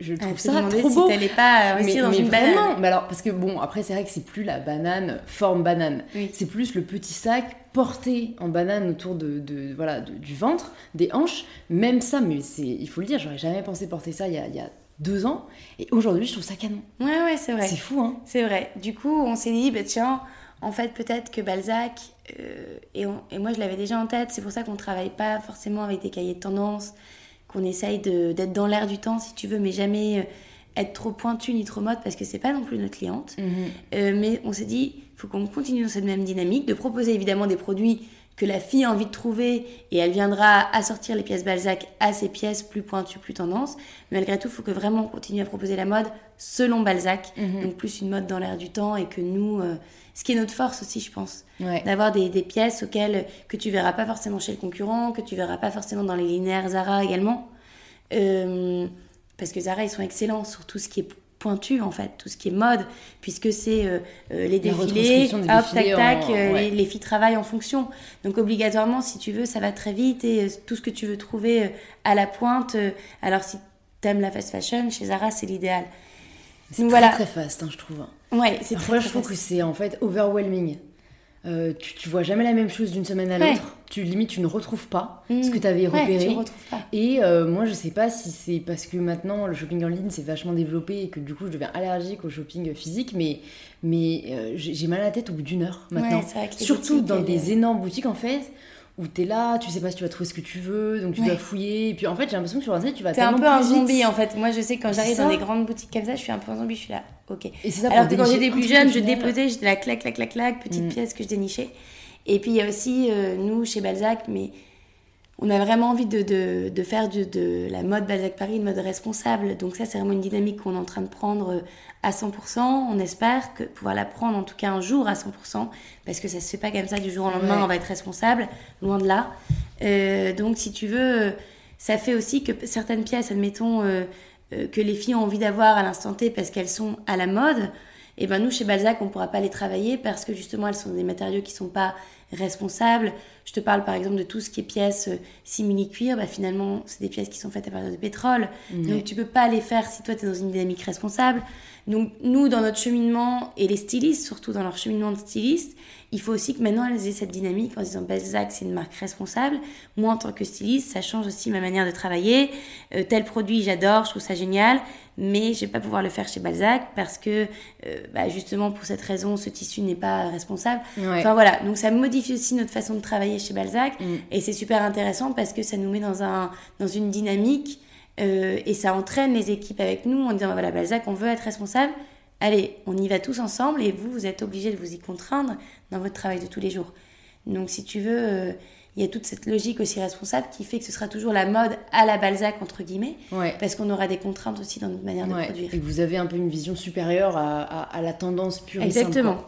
je On trouve peut ça trop si beau. t'allais pas investir mais, dans mais une banane. mais alors parce que bon, après c'est vrai que c'est plus la banane forme banane, Oui. c'est plus le petit sac porté en banane autour de, de- voilà de- du ventre, des hanches. Même ça, mais c'est, il faut le dire, j'aurais jamais pensé porter ça il y a, il y a deux ans, et aujourd'hui je trouve ça canon. Ouais, ouais, c'est vrai. C'est fou, hein. C'est vrai. Du coup, on s'est dit, bah, tiens, en fait, peut-être que Balzac, euh, et, on- et moi je l'avais déjà en tête, c'est pour ça qu'on ne travaille pas forcément avec des cahiers de tendance, qu'on essaye de- d'être dans l'air du temps, si tu veux, mais jamais euh, être trop pointu ni trop mode, parce que c'est pas non plus notre cliente. Euh, mais on s'est dit, il faut qu'on continue dans cette même dynamique, de proposer évidemment des produits que la fille a envie de trouver et elle viendra assortir les pièces Balzac à ses pièces plus pointues, plus tendance. Mais malgré tout, il faut que vraiment on continue à proposer la mode selon Balzac, Mhm. donc plus une mode dans l'air du temps et que nous, euh, ce qui est notre force aussi, je pense, Ouais. d'avoir des, des pièces auxquelles que tu verras pas forcément chez le concurrent, que tu verras pas forcément dans les linéaires Zara également. Euh, parce que Zara, ils sont excellents sur tout ce qui est pointu en fait, tout ce qui est mode, puisque c'est euh, euh, les défilés, hop, tac, tac, en- euh, ouais. les, les filles travaillent en fonction. Donc obligatoirement, si tu veux, ça va très vite et euh, tout ce que tu veux trouver euh, à la pointe. alors si t'aimes la fast fashion, chez Zara, c'est l'idéal. C'est très voilà. très fast, hein, je trouve. Ouais, c'est Parfois, très, je très trouve que c'est en fait overwhelming. Euh, tu, tu vois jamais la même chose d'une semaine à Ouais. l'autre. Tu limite, tu ne retrouves pas ce Mm. que tu avais Ouais, repéré. tu pas. Et euh, moi, je sais pas si c'est parce que maintenant le shopping en ligne s'est vachement développé et que du coup je deviens allergique au shopping physique, mais, mais euh, j'ai mal à la tête au bout d'une heure maintenant. Ouais, Surtout dans des énormes boutiques en fait, où t'es là, tu sais pas si tu vas trouver ce que tu veux, donc tu Ouais. dois fouiller. Et puis en fait, j'ai l'impression que sur Internet, tu vas T'es un peu un vite. zombie en fait. Moi je sais quand j'arrive dans des grandes boutiques comme ça, je suis un peu un zombie, je suis là. Ok. Et c'est ça Alors que quand j'étais plus jeune, je déposais, j'étais la clac, clac, clac, clac, petite Mm. pièce que je dénichais. Et puis il y a aussi, euh, nous, chez Balzac, mais on a vraiment envie de, de, de faire de, de la mode Balzac Paris une mode responsable. Donc ça, c'est vraiment une dynamique qu'on est en train de prendre euh, à 100%. On espère que pouvoir la prendre en tout cas un jour à 100%, parce que ça se fait pas comme ça du jour au lendemain, Ouais. on va être responsable, loin de là. Euh, donc si tu veux, euh, ça fait aussi que certaines pièces, admettons, euh, euh, que les filles ont envie d'avoir à l'instant T parce qu'elles sont à la mode, et ben nous chez Balzac on pourra pas les travailler parce que justement elles sont des matériaux qui sont pas responsables. Je te parle par exemple de tout ce qui est pièces euh, simili-cuir, bah finalement c'est des pièces qui sont faites à partir de pétrole, donc tu peux pas les faire si toi tu es dans une dynamique responsable. Donc nous dans notre cheminement et les stylistes surtout dans leur cheminement de styliste, il faut aussi que maintenant elles aient cette dynamique en se disant Balzac c'est une marque responsable. Moi en tant que styliste ça change aussi ma manière de travailler. Euh, tel produit j'adore, je trouve ça génial, mais je vais pas pouvoir le faire chez Balzac parce que euh, bah, justement pour cette raison ce tissu n'est pas responsable. Ouais. Enfin voilà, donc ça modifie aussi notre façon de travailler chez Balzac Mm. et c'est super intéressant parce que ça nous met dans, un, dans une dynamique euh, et ça entraîne les équipes avec nous en disant voilà Balzac on veut être responsable, allez on y va tous ensemble et vous vous êtes obligés de vous y contraindre dans votre travail de tous les jours. Donc si tu veux, euh, il y a toute cette logique aussi responsable qui fait que ce sera toujours la mode à la Balzac entre guillemets Ouais. parce qu'on aura des contraintes aussi dans notre manière de produire. Et que vous avez un peu une vision supérieure à, à- à la tendance pure et simple, Exactement.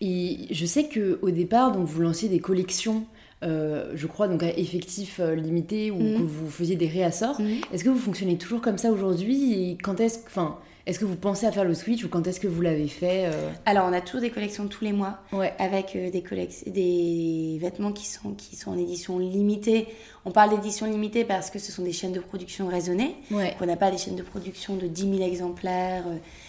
Et je sais que au départ, donc vous lanciez des collections, euh, je crois, donc à effectif euh, limité ou Mhm. que vous faisiez des réassorts. Mhm. Est-ce que vous fonctionnez toujours comme ça aujourd'hui Et quand est-ce, enfin, est-ce que vous pensez à faire le switch ou quand est-ce que vous l'avez fait euh Alors on a toujours des collections tous les mois. Ouais. avec euh, des, vêtements qui sont, qui sont en édition limitée. On parle d'édition limitée parce que ce sont des chaînes de production raisonnées. Ouais. On n'a pas des chaînes de production de 10 000 exemplaires.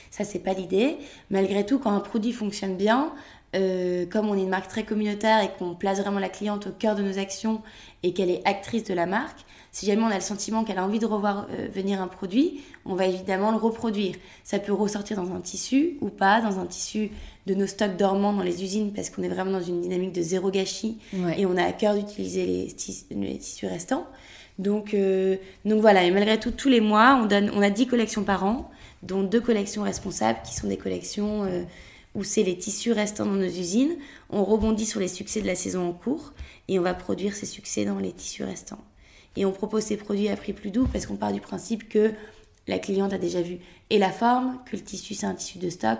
Ça, c'est pas l'idée. Malgré tout, quand un produit fonctionne bien, euh, comme on est une marque très communautaire et qu'on place vraiment la cliente au cœur de nos actions et qu'elle est actrice de la marque, si jamais on a le sentiment qu'elle a envie de revoir euh, venir un produit, on va évidemment le reproduire. Ça peut ressortir dans un tissu ou pas, dans un tissu de nos stocks dormants dans les usines parce qu'on est vraiment dans une dynamique de zéro gâchis Ouais. et on a à cœur d'utiliser les, tis- les tissus restants. Donc, euh, donc voilà, et malgré tout, tous les mois, on, donne, on a 10 collections par an, dont deux collections responsables qui sont des collections où c'est les tissus restants dans nos usines. On rebondit sur les succès de la saison en cours et on va produire ces succès dans les tissus restants. Et on propose ces produits à prix plus doux parce qu'on part du principe que la cliente a déjà vu et la forme, que le tissu c'est un tissu de stock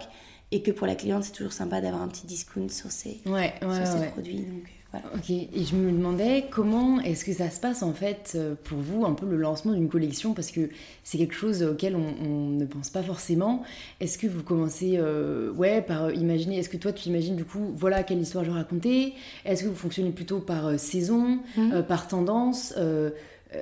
et que pour la cliente c'est toujours sympa d'avoir un petit discount sur ces, Ouais, ouais, sur ces ouais. produits. Donc, euh, Ok, et je me demandais comment est-ce que ça se passe en fait euh, pour vous, un peu le lancement d'une collection, parce que c'est quelque chose auquel on, ne pense pas forcément. Est-ce que vous commencez euh, ouais, par imaginer, est-ce que toi tu imagines du coup, voilà quelle histoire je raconter? Est-ce que vous fonctionnez plutôt par saison, mmh. par tendance euh,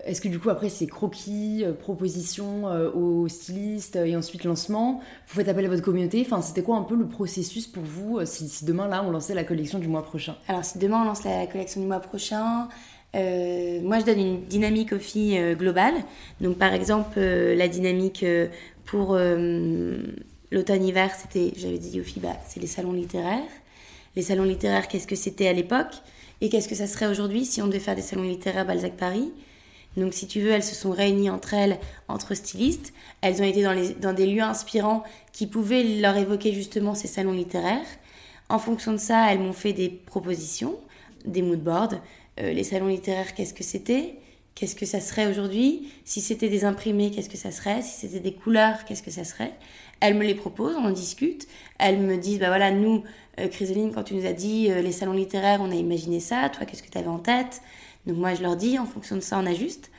est-ce que du coup après c'est croquis, euh, proposition euh, au styliste et ensuite lancement Vous faites appel à votre communauté Enfin c'était quoi un peu le processus pour vous si, demain là on lançait la collection du mois prochain? Alors si demain on lance la collection du mois prochain, moi je donne une dynamique aux filles globale. Donc par exemple la dynamique pour l'automne-hiver c'était, j'avais dit aux filles, bah, c'est les salons littéraires. Les salons littéraires qu'est-ce que c'était à l'époque? Et qu'est-ce que ça serait aujourd'hui si on devait faire des salons littéraires Balzac Paris? Donc, si tu veux, elles se sont réunies entre elles, entre stylistes. Elles ont été dans, des lieux inspirants qui pouvaient leur évoquer justement ces salons littéraires. En fonction de ça, elles m'ont fait des propositions, des moodboards. Euh, les salons littéraires, qu'est-ce que c'était? Qu'est-ce que ça serait aujourd'hui? Si c'était des imprimés, qu'est-ce que ça serait? Si c'était des couleurs, qu'est-ce que ça serait? Elles me les proposent, on en discute. Elles me disent, bah voilà, nous, euh, Chrysaline, quand tu nous as dit euh, les salons littéraires, on a imaginé ça. Toi, qu'est-ce que tu avais en tête? Donc moi, je leur dis, en fonction de ça, on ajuste.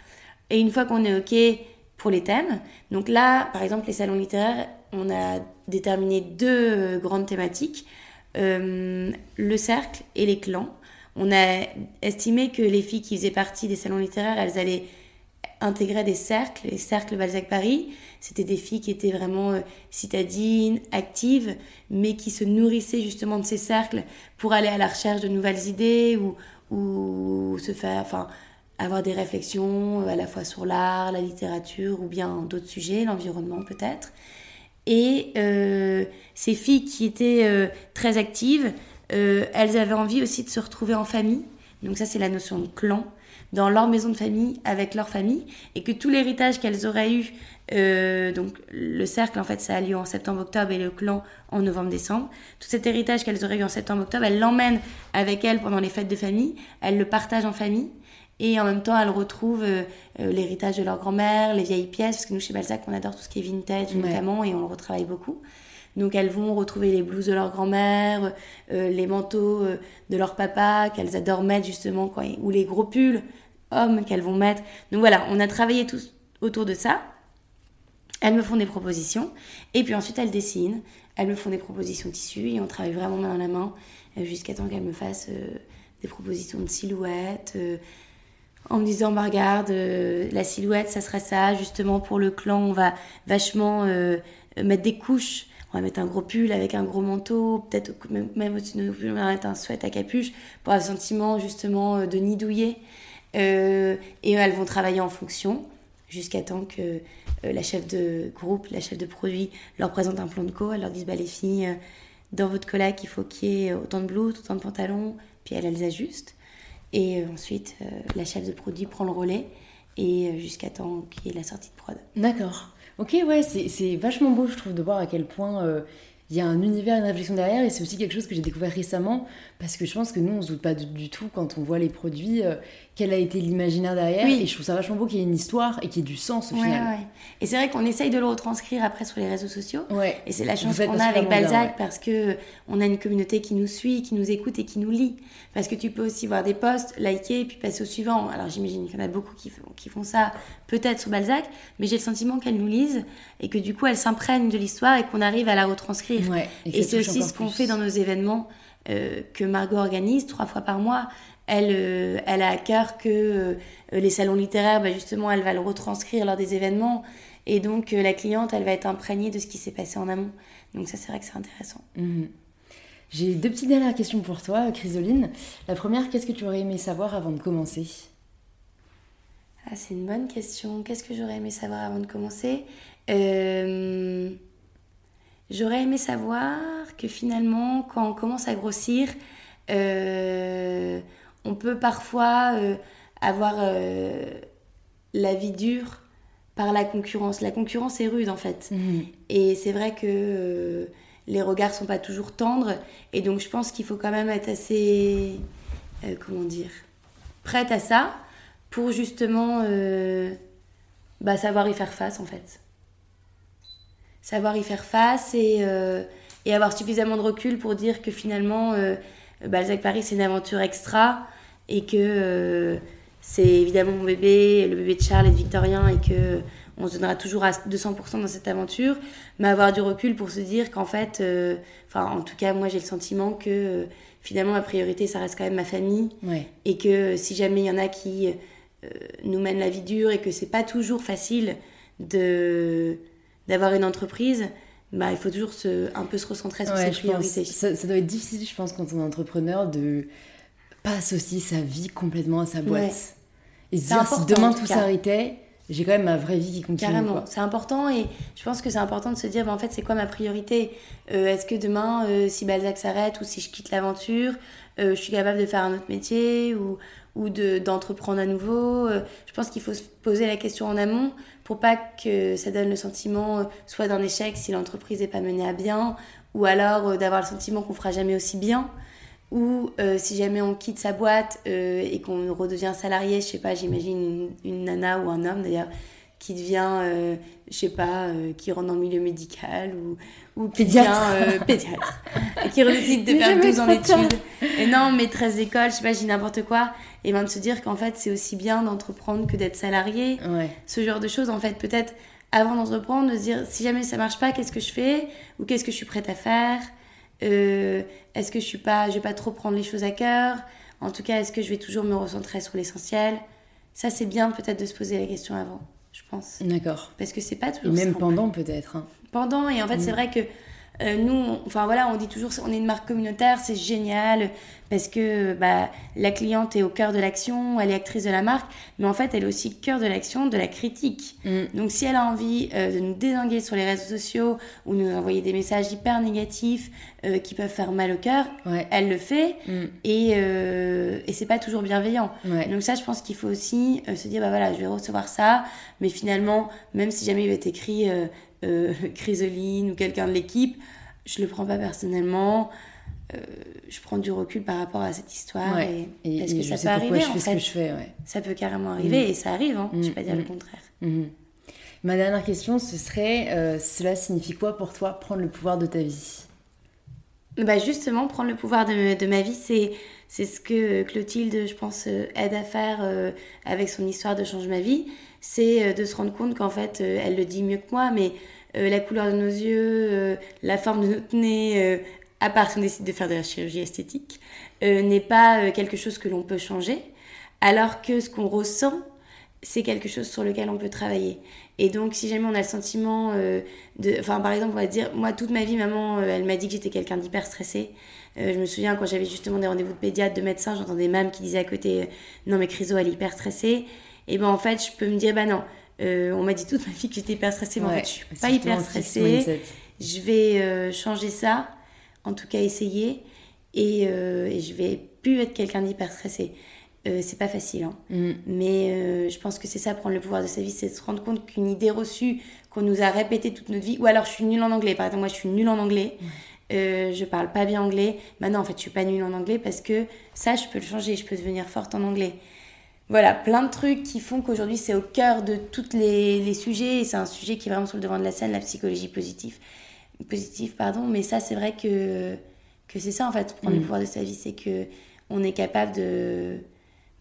Et une fois qu'on est OK pour les thèmes, donc là, par exemple, les salons littéraires, on a déterminé deux euh, grandes thématiques, euh, le cercle et les clans. On a estimé que les filles qui faisaient partie des salons littéraires, elles allaient intégrer des cercles, les cercles Balzac Paris. C'était des filles qui étaient vraiment euh, citadines, actives, mais qui se nourrissaient justement de ces cercles pour aller à la recherche de nouvelles idées ou, ou se faire, enfin, avoir des réflexions euh, à la fois sur l'art, la littérature ou bien d'autres sujets, l'environnement peut-être. Et euh, ces filles qui étaient euh, très actives, elles avaient envie aussi de se retrouver en famille. Donc ça, c'est la notion de clan dans leur maison de famille avec leur famille et que tout l'héritage qu'elles auraient eu euh, donc le cercle en fait ça a lieu en septembre-octobre et le clan en novembre-décembre. Tout cet héritage qu'elles auraient eu en septembre-octobre, elles l'emmènent avec elles pendant les fêtes de famille, elles le partagent en famille et en même temps elles retrouvent euh, euh, l'héritage de leur grand-mère, les vieilles pièces, parce que nous chez Balzac on adore tout ce qui est vintage notamment et on le retravaille beaucoup. Donc elles vont retrouver les blouses de leur grand-mère, les manteaux de leur papa qu'elles adorent mettre justement, ou les gros pulls hommes qu'elles vont mettre. Donc voilà, on a travaillé tout autour de ça. Elles me font des propositions et puis ensuite elles dessinent. Elles me font des propositions tissus et on travaille vraiment main dans la main euh, jusqu'à temps qu'elles me fassent euh, des propositions de silhouettes euh, en me disant bah regarde la silhouette ça serait ça justement pour le clan on va vachement mettre des couches on va mettre un gros pull avec un gros manteau peut-être même, au-dessus de nos on va mettre un sweat à capuche pour le sentiment justement de nid douillet et elles vont travailler en fonction jusqu'à temps que euh, la chef de groupe, la chef de produit leur présente un plan de co. Elle leur dit bah, les filles, euh, dans votre collègue, il faut qu'il y ait autant de blouses, autant de pantalons. Puis elles, elles ajustent. Et euh, ensuite, la chef de produit prend le relais et jusqu'à temps qu'il y ait la sortie de prod. D'accord. Ok, ouais, c'est vachement beau, je trouve, de voir à quel point il y a un univers, une réflexion derrière, et c'est aussi quelque chose que j'ai découvert récemment, parce que je pense que nous, on se doute pas du, tout quand on voit les produits quel a été l'imaginaire derrière. Et je trouve ça vachement beau qu'il y ait une histoire et qu'il y ait du sens au final. Et c'est vrai qu'on essaye de le retranscrire après sur les réseaux sociaux. Et c'est la chance qu'on a avec Balzac parce que on a une communauté qui nous suit, qui nous écoute et qui nous lit. Parce que tu peux aussi voir des posts, liker et puis passer au suivant. Alors j'imagine qu'il y en a beaucoup qui, qui font ça peut-être sur Balzac, mais j'ai le sentiment qu'elles nous lisent et que du coup elles s'imprègnent de l'histoire et qu'on arrive à la retranscrire. et, c'est aussi ce qu'on fait dans nos événements. Euh, que Margot organise trois fois par mois elle, euh, elle a à cœur que euh, les salons littéraires, bah, justement, elle va le retranscrire lors des événements. Et donc, la cliente, elle va être imprégnée de ce qui s'est passé en amont. Donc, ça, c'est vrai que c'est intéressant. Mhm. J'ai deux petites dernières questions pour toi, Chrysoline. La première, qu'est-ce que tu aurais aimé savoir avant de commencer? Ah, C'est une bonne question. Qu'est-ce que j'aurais aimé savoir avant de commencer? J'aurais aimé savoir que finalement, quand on commence à grossir, on peut parfois euh, avoir euh, la vie dure par la concurrence. La concurrence est rude en fait. Mhm. Et c'est vrai que euh, les regards sont pas toujours tendres. Et donc je pense qu'il faut quand même être assez, comment dire, prête à ça pour justement bah, savoir y faire face en fait. Savoir y faire face et, et avoir suffisamment de recul pour dire que finalement Balzac Paris, c'est une aventure extra et que c'est évidemment mon bébé, le bébé de Charles et de Victorien, et que on se donnera toujours à 200% dans cette aventure, mais avoir du recul pour se dire qu'en fait, euh, enfin en tout cas moi j'ai le sentiment que euh, finalement ma priorité ça reste quand même ma famille, et que si jamais il y en a qui euh, nous mènent la vie dure et que c'est pas toujours facile de d'avoir une entreprise, bah, il faut toujours se, un peu se recentrer sur ses priorités. Ça, ça, doit être difficile, je pense, quand on est entrepreneur, de pas associer sa vie complètement à sa boîte. Et se dire, si demain tout s'arrêtait, j'ai quand même ma vraie vie qui continue. Carrément, c'est important et je pense que c'est important de se dire, bah, en fait, c'est quoi ma priorité? Euh, Est-ce que demain, euh, si Balzac s'arrête ou si je quitte l'aventure, euh, je suis capable de faire un autre métier ou, ou d'entreprendre à nouveau. Je pense qu'il faut se poser la question en amont pour pas que ça donne le sentiment soit d'un échec si l'entreprise n'est pas menée à bien ou alors d'avoir le sentiment qu'on fera jamais aussi bien ou euh, si jamais on quitte sa boîte euh, et qu'on redevient salarié, je sais pas, j'imagine une, nana ou un homme d'ailleurs qui devient, euh, je sais pas, qui rentre dans le milieu médical ou, ou qui pédiatre. devient pédiatre, et qui décide de faire 12 ans d'études. Et non, maîtresse d'école, je sais pas, j'ai n'importe quoi. Et bien de se dire qu'en fait, c'est aussi bien d'entreprendre que d'être salarié. Ce genre de choses, en fait, peut-être avant d'entreprendre, de se dire si jamais ça marche pas, qu'est-ce que je fais? Ou qu'est-ce que je suis prête à faire? Euh, est-ce que je suis pas, je vais pas trop prendre les choses à cœur? En tout cas, est-ce que je vais toujours me recentrer sur l'essentiel? Ça, c'est bien peut-être de se poser la question avant, je pense. D'accord. Parce que c'est pas toujours. Et même pendant peut-être. Hein. Pendant et en fait, c'est mm. vrai que euh, nous, enfin voilà, on dit toujours, on est une marque communautaire, c'est génial parce que bah, la cliente est au cœur de l'action, elle est actrice de la marque, mais en fait, elle est aussi au cœur de l'action, de la critique. Mm. Donc, si elle a envie euh, de nous désinguer sur les réseaux sociaux ou nous envoyer des messages hyper négatifs euh, qui peuvent faire mal au cœur, elle le fait mm. et, et c'est pas toujours bienveillant. Donc, ça, je pense qu'il faut aussi se dire, bah voilà, je vais recevoir ça, mais finalement, même si jamais il va être écrit euh, Chrysoline ou quelqu'un de l'équipe, je le prends pas personnellement. Euh, je prends du recul par rapport à cette histoire et, parce que ça peut arriver en fait. Ça peut carrément arriver mm. et ça arrive, hein, je vais pas dire le mm. contraire. Mm. Ma dernière question, ce serait euh, cela signifie quoi pour toi prendre le pouvoir de ta vie? Bah justement, prendre le pouvoir de, de ma vie, c'est c'est ce que Clotilde, je pense, aide à faire avec son histoire de Change ma vie. C'est de se rendre compte qu'en fait, elle le dit mieux que moi, mais euh, la couleur de nos yeux, euh, la forme de notre nez, euh, à part si on décide de faire de la chirurgie esthétique, n'est pas quelque chose que l'on peut changer, alors que ce qu'on ressent, c'est quelque chose sur lequel on peut travailler. Et donc, si jamais on a le sentiment de. Enfin, par exemple, on va dire, moi, toute ma vie, maman, elle m'a dit que j'étais quelqu'un d'hyper stressé. je me souviens quand j'avais justement des rendez-vous de pédiatre, de médecins, j'entendais même qui disaient à côté Non, mais Chryso, elle est hyper stressée. Et ben, en fait, je peux me dire Bah non, euh, on m'a dit toute ma vie que j'étais hyper stressée, mais en fait, je suis pas hyper stressée. Je vais euh, changer ça, en tout cas essayer, et, euh, et je vais plus être quelqu'un d'hyper stressé. c'est pas facile, hein. Mm. mais je pense que c'est ça, prendre le pouvoir de sa vie, c'est se rendre compte qu'une idée reçue qu'on nous a répétée toute notre vie, ou alors je suis nulle en anglais, par exemple, moi je suis nulle en anglais. je parle pas bien anglais. Maintenant, en fait, je suis pas nulle en anglais parce que ça, je peux le changer. Je peux devenir forte en anglais voilà, plein de trucs qui font qu'aujourd'hui c'est au cœur de tous les, les, sujets et c'est un sujet qui est vraiment sur le devant de la scène, la psychologie positive. Positive, pardon, mais ça c'est vrai que, que c'est ça en fait, prendre le mm. pouvoir de sa vie, c'est que on est capable de,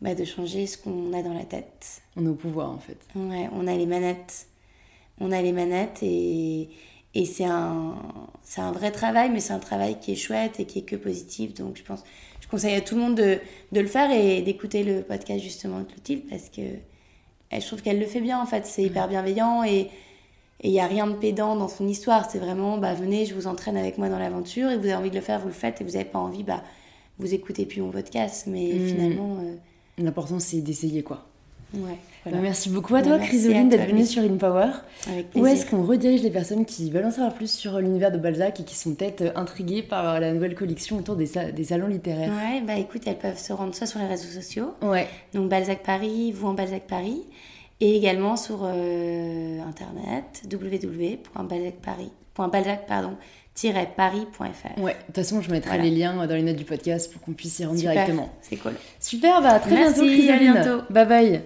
bah, de changer ce qu'on a dans la tête. On est au pouvoir en fait. Ouais, on a les manettes. On a les manettes et, et c'est un, un vrai travail, mais c'est un travail qui est chouette et qui est que positif. Donc je pense conseille à tout le monde de, de le faire et d'écouter le podcast justement de Clotilde parce que je trouve qu'elle le fait bien en fait. C'est hyper bienveillant et il n'y a rien de pédant dans son histoire. C'est vraiment, bah, venez, je vous entraîne avec moi dans l'aventure et vous avez envie de le faire, vous le faites et vous n'avez pas envie, bah, vous écoutez plus mon podcast. Mais mmh. finalement. Euh, L'important, c'est d'essayer quoi. Ouais. Bah, merci beaucoup à toi, Chrysoline, d'être venue sur InPower. Où est-ce qu'on redirige les personnes qui veulent en savoir plus sur l'univers de Balzac et qui sont peut-être intriguées par la nouvelle collection autour des, des, salons littéraires? Ouais, bah écoute, elles peuvent se rendre soit sur les réseaux sociaux, ouais. donc Balzac Paris, vous en Balzac Paris, et également sur euh, internet www.balzacparis.balzac pardon paris.fr. Ouais, de toute façon, je mettrai les liens dans les notes du podcast pour qu'on puisse y rendre directement. C'est cool. Super, bah à très bientôt, Chrysoline. À bientôt. Bye bye.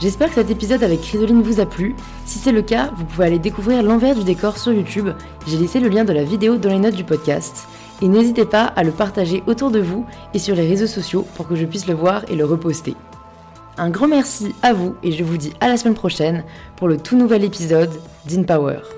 J'espère que cet épisode avec Chrysoline vous a plu. Si c'est le cas, vous pouvez aller découvrir l'envers du décor sur YouTube. J'ai laissé le lien de la vidéo dans les notes du podcast. Et n'hésitez pas à le partager autour de vous et sur les réseaux sociaux pour que je puisse le voir et le reposter. Un grand merci à vous et je vous dis à la semaine prochaine pour le tout nouvel épisode d'InPower.